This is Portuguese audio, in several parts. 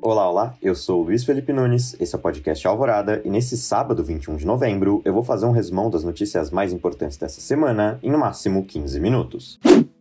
Olá, olá, eu sou Luiz Felipe Nunes, esse é o podcast Alvorada e nesse sábado, 21 de novembro, eu vou fazer um resumão das notícias mais importantes dessa semana em no máximo 15 minutos.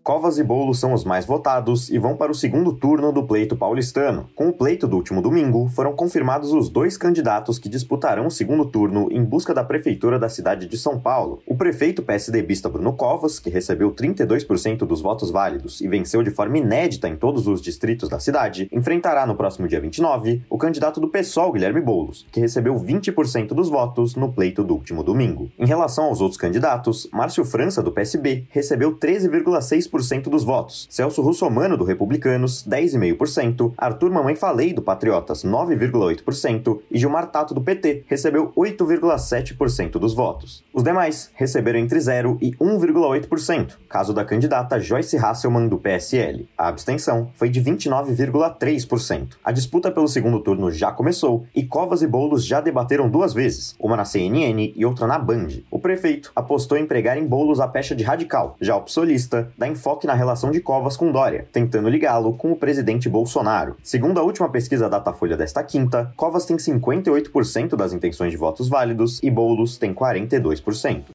Covas e Boulos são os mais votados e vão para o segundo turno do pleito paulistano. Com o pleito do último domingo, foram confirmados os dois candidatos que disputarão o segundo turno em busca da prefeitura da cidade de São Paulo. O prefeito PSDBista Bruno Covas, que recebeu 32% dos votos válidos e venceu de forma inédita em todos os distritos da cidade, enfrentará no próximo dia 29 o candidato do PSOL, Guilherme Boulos, que recebeu 20% dos votos no pleito do último domingo. Em relação aos outros candidatos, Márcio França, do PSB, recebeu 13,6% dos votos. Celso Russomano, do Republicanos, 10,5%. Arthur Mamãe Falei, do Patriotas, 9,8%. E Gilmar Tato, do PT, recebeu 8,7% dos votos. Os demais receberam entre 0 e 1,8%, caso da candidata Joyce Hasselman, do PSL. A abstenção foi de 29,3%. A disputa pelo segundo turno já começou e Covas e Bolos já debateram duas vezes, uma na CNN e outra na Band. O prefeito apostou em pregar em Bolos a pecha de radical, já o psolista enfoque enfoque na relação de Covas com Dória, tentando ligá-lo com o presidente Bolsonaro. Segundo a última pesquisa Datafolha desta quinta, Covas tem 58% das intenções de votos válidos e Boulos tem 42%.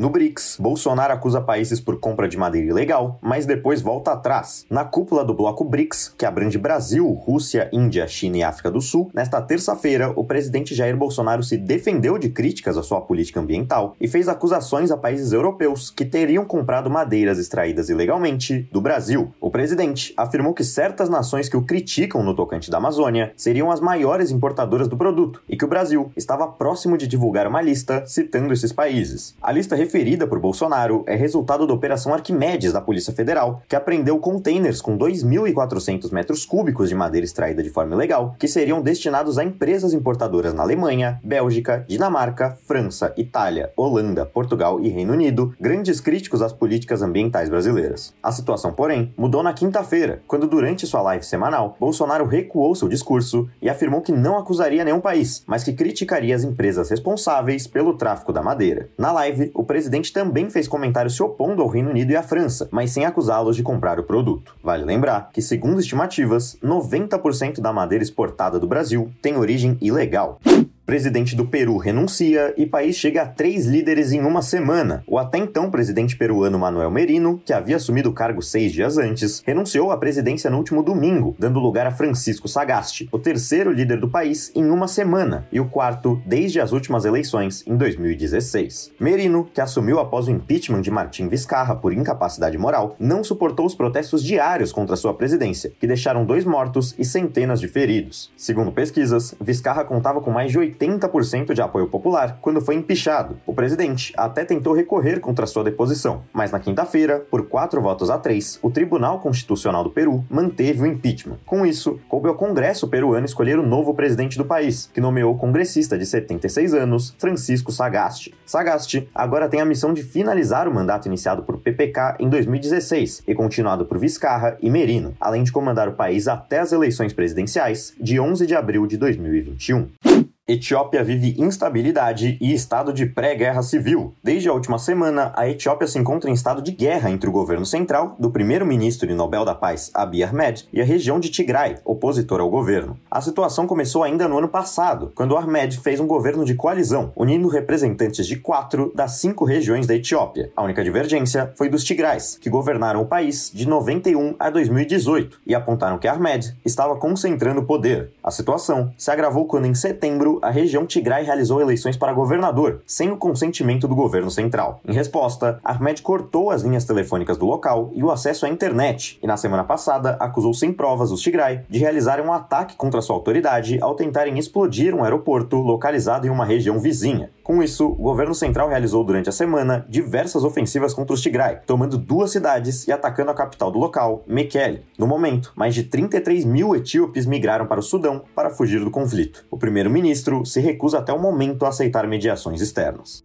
No BRICS, Bolsonaro acusa países por compra de madeira ilegal, mas depois volta atrás. Na cúpula do bloco BRICS, que abrange Brasil, Rússia, Índia, China e África do Sul, nesta terça-feira, o presidente Jair Bolsonaro se defendeu de críticas à sua política ambiental e fez acusações a países europeus que teriam comprado madeiras extraídas ilegalmente do Brasil. O presidente afirmou que certas nações que o criticam no tocante da Amazônia seriam as maiores importadoras do produto e que o Brasil estava próximo de divulgar uma lista citando esses países. A lista referida por Bolsonaro é resultado da Operação Arquimedes da Polícia Federal, que apreendeu containers com 2.400 metros cúbicos de madeira extraída de forma ilegal, que seriam destinados a empresas importadoras na Alemanha, Bélgica, Dinamarca, França, Itália, Holanda, Portugal e Reino Unido, grandes críticos às políticas ambientais brasileiras. A situação, porém, mudou na quinta-feira, quando, durante sua live semanal, Bolsonaro recuou seu discurso e afirmou que não acusaria nenhum país, mas que criticaria as empresas responsáveis pelo tráfico da madeira. Na live, o presidente também fez comentários se opondo ao Reino Unido e à França, mas sem acusá-los de comprar o produto. Vale lembrar que, segundo estimativas, 90% da madeira exportada do Brasil tem origem ilegal. Presidente do Peru renuncia e país chega a três líderes em uma semana. O até então presidente peruano Manuel Merino, que havia assumido o cargo seis dias antes, renunciou à presidência no último domingo, dando lugar a Francisco Sagasti, o terceiro líder do país em uma semana e o quarto desde as últimas eleições em 2016. Merino, que assumiu após o impeachment de Martim Vizcarra por incapacidade moral, não suportou os protestos diários contra sua presidência, que deixaram dois mortos e centenas de feridos. Segundo pesquisas, Vizcarra contava com mais de 80 80% de apoio popular quando foi empichado. O presidente até tentou recorrer contra sua deposição, mas na quinta-feira, por quatro votos a três, o Tribunal Constitucional do Peru manteve o impeachment. Com isso, coube ao Congresso peruano escolher o novo presidente do país, que nomeou o congressista de 76 anos, Francisco Sagasti. Sagasti agora tem a missão de finalizar o mandato iniciado por PPK em 2016 e continuado por Vizcarra e Merino, além de comandar o país até as eleições presidenciais de 11 de abril de 2021. Etiópia vive instabilidade e estado de pré-guerra civil. Desde a última semana, a Etiópia se encontra em estado de guerra entre o governo central, do primeiro-ministro e Nobel da Paz Abiy Ahmed, e a região de Tigray, opositor ao governo. A situação começou ainda no ano passado, quando Ahmed fez um governo de coalizão, unindo representantes de quatro das cinco regiões da Etiópia. A única divergência foi dos Tigrais, que governaram o país de 91 a 2018 e apontaram que Ahmed estava concentrando poder. A situação se agravou quando, em setembro, a região Tigray realizou eleições para governador, sem o consentimento do governo central. Em resposta, Ahmed cortou as linhas telefônicas do local e o acesso à internet, e na semana passada acusou sem provas os Tigray de realizarem um ataque contra sua autoridade ao tentarem explodir um aeroporto localizado em uma região vizinha. Com isso, o governo central realizou durante a semana diversas ofensivas contra os Tigray, tomando duas cidades e atacando a capital do local, Mekelle. No momento, mais de 33 mil etíopes migraram para o Sudão para fugir do conflito. O primeiro-ministro se recusa até o momento a aceitar mediações externas.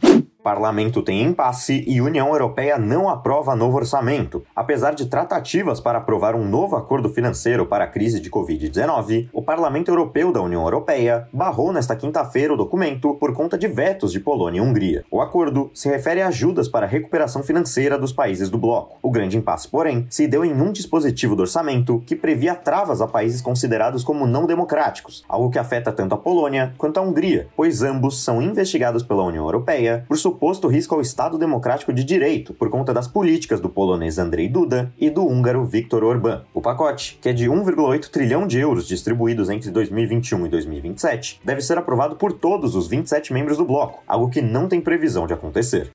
Parlamento tem impasse e União Europeia não aprova novo orçamento. Apesar de tratativas para aprovar um novo acordo financeiro para a crise de Covid-19, o Parlamento Europeu da União Europeia barrou nesta quinta-feira o documento por conta de vetos de Polônia e Hungria. O acordo se refere a ajudas para a recuperação financeira dos países do bloco. O grande impasse, porém, se deu em um dispositivo do orçamento que previa travas a países considerados como não democráticos, algo que afeta tanto a Polônia quanto a Hungria, pois ambos são investigados pela União Europeia por suposto risco ao Estado Democrático de Direito por conta das políticas do polonês Andrzej Duda e do húngaro Viktor Orbán. O pacote, que é de 1,8 trilhão de euros distribuídos entre 2021 e 2027, deve ser aprovado por todos os 27 membros do bloco, algo que não tem previsão de acontecer.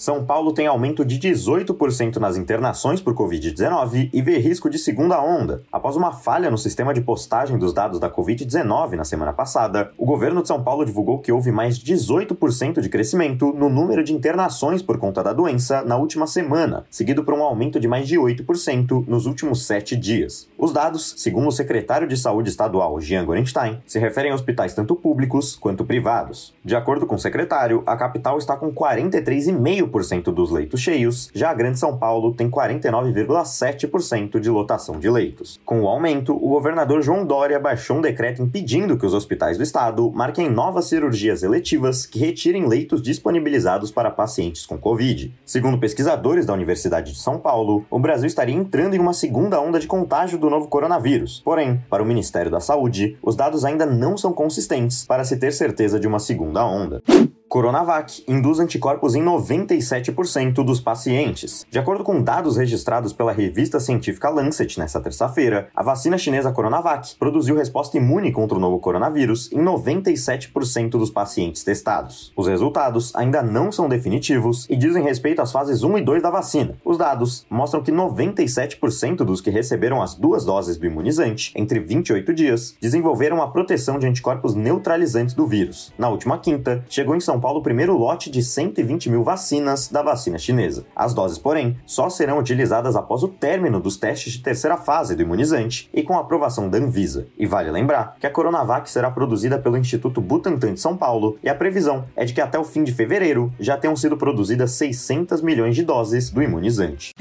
São Paulo tem aumento de 18% nas internações por Covid-19 e vê risco de segunda onda. Após uma falha no sistema de postagem dos dados da Covid-19 na semana passada, o governo de São Paulo divulgou que houve mais 18% de crescimento no número de internações por conta da doença na última semana, seguido por um aumento de mais de 8% nos últimos sete dias. Os dados, segundo o secretário de Saúde estadual, Jean Gorenstein, se referem a hospitais tanto públicos quanto privados. De acordo com o secretário, a capital está com 43,5% 100% dos leitos cheios, já a Grande São Paulo tem 49,7% de lotação de leitos. Com o aumento, o governador João Dória baixou um decreto impedindo que os hospitais do estado marquem novas cirurgias eletivas que retirem leitos disponibilizados para pacientes com Covid. Segundo pesquisadores da Universidade de São Paulo, o Brasil estaria entrando em uma segunda onda de contágio do novo coronavírus. Porém, para o Ministério da Saúde, os dados ainda não são consistentes para se ter certeza de uma segunda onda. Coronavac induz anticorpos em 97% dos pacientes. De acordo com dados registrados pela revista científica Lancet nesta terça-feira, a vacina chinesa Coronavac produziu resposta imune contra o novo coronavírus em 97% dos pacientes testados. Os resultados ainda não são definitivos e dizem respeito às fases 1 e 2 da vacina. Os dados mostram que 97% dos que receberam as duas doses do imunizante entre 28 dias desenvolveram a proteção de anticorpos neutralizantes do vírus. Na última quinta, chegou em São Paulo o primeiro lote de 120 mil vacinas da vacina chinesa. As doses, porém, só serão utilizadas após o término dos testes de terceira fase do imunizante e com a aprovação da Anvisa. E vale lembrar que a Coronavac será produzida pelo Instituto Butantan de São Paulo e a previsão é de que até o fim de fevereiro já tenham sido produzidas 600 milhões de doses do imunizante.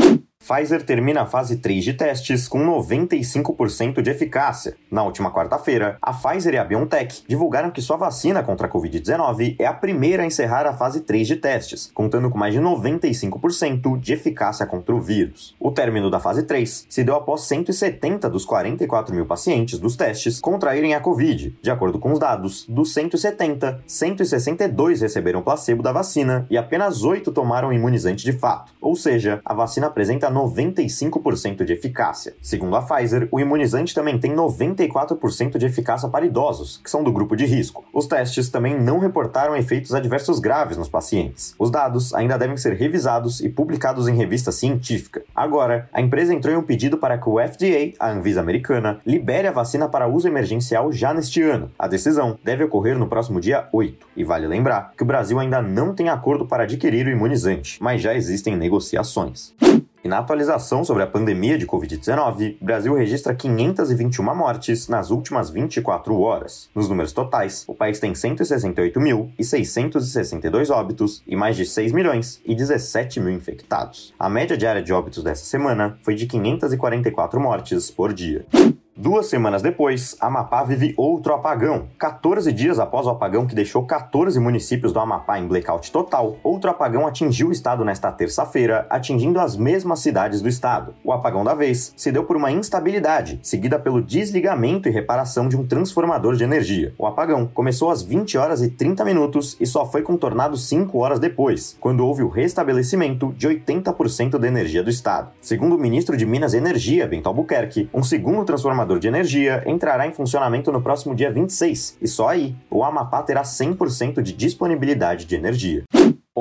Pfizer termina a fase 3 de testes com 95% de eficácia. Na última quarta-feira, a Pfizer e a BioNTech divulgaram que sua vacina contra a Covid-19 é a primeira a encerrar a fase 3 de testes, contando com mais de 95% de eficácia contra o vírus. O término da fase 3 se deu após 170 dos 44 mil pacientes dos testes contraírem a Covid. De acordo com os dados, dos 170, 162 receberam placebo da vacina e apenas 8 tomaram imunizante de fato. Ou seja, a vacina apresenta 95% de eficácia. Segundo a Pfizer, o imunizante também tem 94% de eficácia para idosos, que são do grupo de risco. Os testes também não reportaram efeitos adversos graves nos pacientes. Os dados ainda devem ser revisados e publicados em revista científica. Agora, a empresa entrou em um pedido para que o FDA, a Anvisa americana, libere a vacina para uso emergencial já neste ano. A decisão deve ocorrer no próximo dia 8. E vale lembrar que o Brasil ainda não tem acordo para adquirir o imunizante, mas já existem negociações. E na atualização sobre a pandemia de Covid-19, o Brasil registra 521 mortes nas últimas 24 horas. Nos números totais, o país tem 168.662 óbitos e mais de 6 milhões e 17 mil infectados. A média diária de óbitos dessa semana foi de 544 mortes por dia. Duas semanas depois, Amapá vive outro apagão. 14 dias após o apagão que deixou 14 municípios do Amapá em blackout total, outro apagão atingiu o estado nesta terça-feira, atingindo as mesmas cidades do estado. O apagão da vez se deu por uma instabilidade, seguida pelo desligamento e reparação de um transformador de energia. O apagão começou às 20 horas e 30 minutos e só foi contornado 5 horas depois, quando houve o restabelecimento de 80% da energia do estado. Segundo o ministro de Minas e Energia, Bento Albuquerque, um segundo transformador gerador de energia entrará em funcionamento no próximo dia 26, e só aí o Amapá terá 100% de disponibilidade de energia.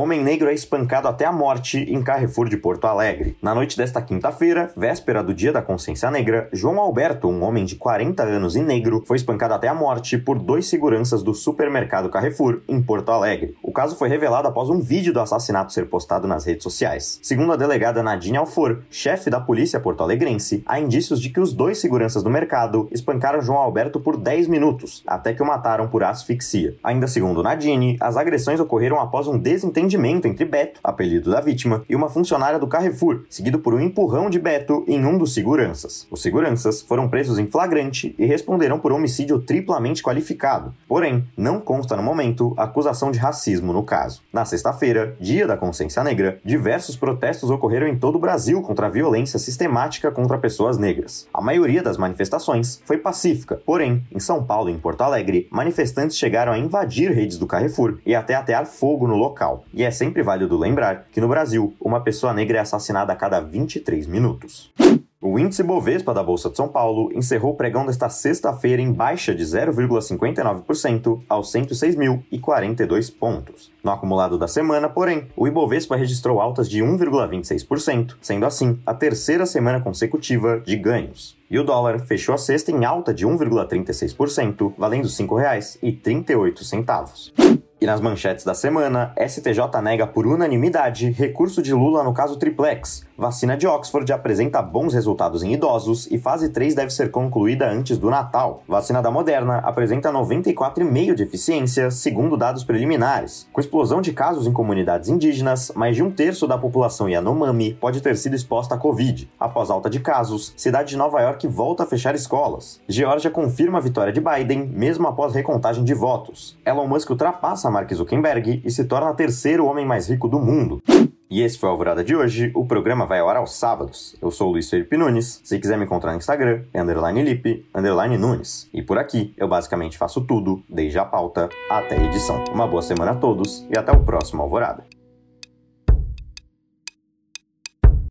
Homem negro é espancado até a morte em Carrefour de Porto Alegre. Na noite desta quinta-feira, véspera do Dia da Consciência Negra, João Alberto, um homem de 40 anos e negro, foi espancado até a morte por dois seguranças do supermercado Carrefour, em Porto Alegre. O caso foi revelado após um vídeo do assassinato ser postado nas redes sociais. Segundo a delegada Nadine Alfor, chefe da polícia porto-alegrense, há indícios de que os dois seguranças do mercado espancaram João Alberto por 10 minutos, até que o mataram por asfixia. Ainda segundo Nadine, as agressões ocorreram após um desentendimento desentendimento entre Beto, apelido da vítima, e uma funcionária do Carrefour, seguido por um empurrão de Beto em um dos seguranças. Os seguranças foram presos em flagrante e responderam por homicídio triplamente qualificado. Porém, não consta no momento acusação de racismo no caso. Na sexta-feira, dia da consciência negra, diversos protestos ocorreram em todo o Brasil contra a violência sistemática contra pessoas negras. A maioria das manifestações foi pacífica, porém, em São Paulo e em Porto Alegre, manifestantes chegaram a invadir redes do Carrefour e até atear fogo no local. E é sempre válido lembrar que no Brasil, uma pessoa negra é assassinada a cada 23 minutos. O índice Bovespa da Bolsa de São Paulo encerrou o pregão desta sexta-feira em baixa de 0,59% aos 106.042 pontos. No acumulado da semana, porém, o Ibovespa registrou altas de 1,26%, sendo assim a terceira semana consecutiva de ganhos. E o dólar fechou a sexta em alta de 1,36%, valendo R$ 5,38. E nas manchetes da semana, STJ nega por unanimidade recurso de Lula no caso Triplex. Vacina de Oxford apresenta bons resultados em idosos e fase 3 deve ser concluída antes do Natal. Vacina da Moderna apresenta 94,5% de eficiência, segundo dados preliminares. Com explosão de casos em comunidades indígenas, mais de um terço da população Yanomami pode ter sido exposta à Covid. Após alta de casos, cidade de Nova York volta a fechar escolas. Geórgia confirma a vitória de Biden, mesmo após recontagem de votos. Elon Musk ultrapassa Mark Zuckerberg e se torna terceiro homem mais rico do mundo. E esse foi a Alvorada de hoje. O programa vai ao ar aos sábados. Eu sou o Luiz Felipe Nunes. Se quiser me encontrar no Instagram, é underline Lipe, underline Nunes. E por aqui, eu basicamente faço tudo, desde a pauta até a edição. Uma boa semana a todos e até o próximo Alvorada.